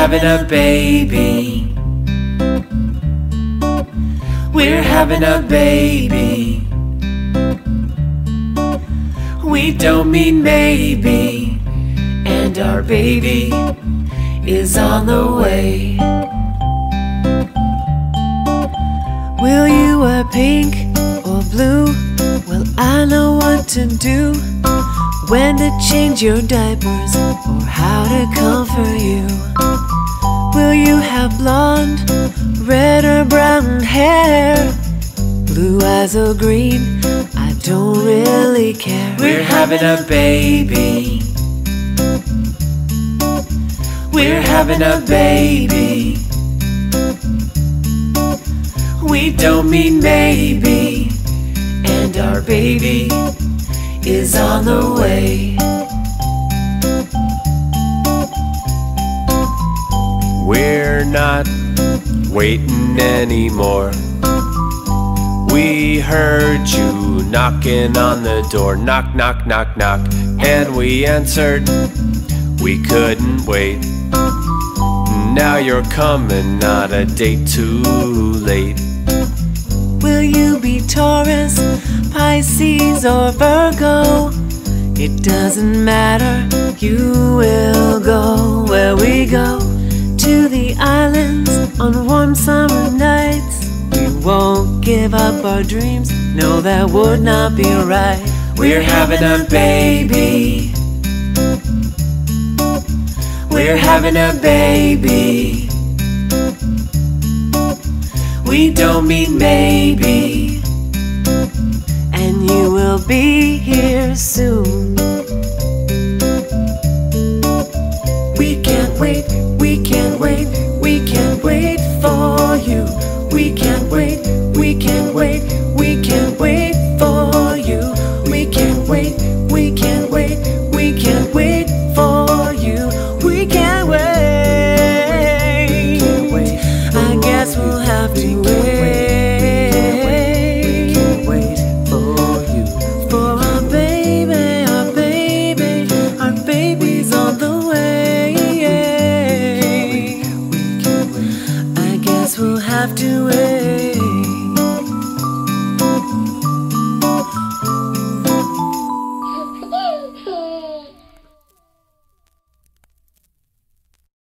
having a baby. We're having a baby. We don't mean maybe, and our baby is on the way. Will you wear pink or blue? Well, I know what to do. When to change your diapers or how to comfort you. Have blonde, red, or brown hair? Blue eyes or green? I don't really care. We're having a baby. We're having a baby. We don't mean maybe, and our baby is on the way. Not waiting anymore. We heard you knocking on the door. Knock, knock, knock, knock. And we answered, we couldn't wait. Now you're coming, not a day too late. Will you be Taurus, Pisces, or Virgo? It doesn't matter, you will go where we go. To the islands on warm summer nights. We won't give up our dreams, no, that would not be right. We're having a baby. We're having a baby. We don't mean maybe, and you will be here soon. We can't wait, we can't wait for you. We can't wait, we can't wait, away.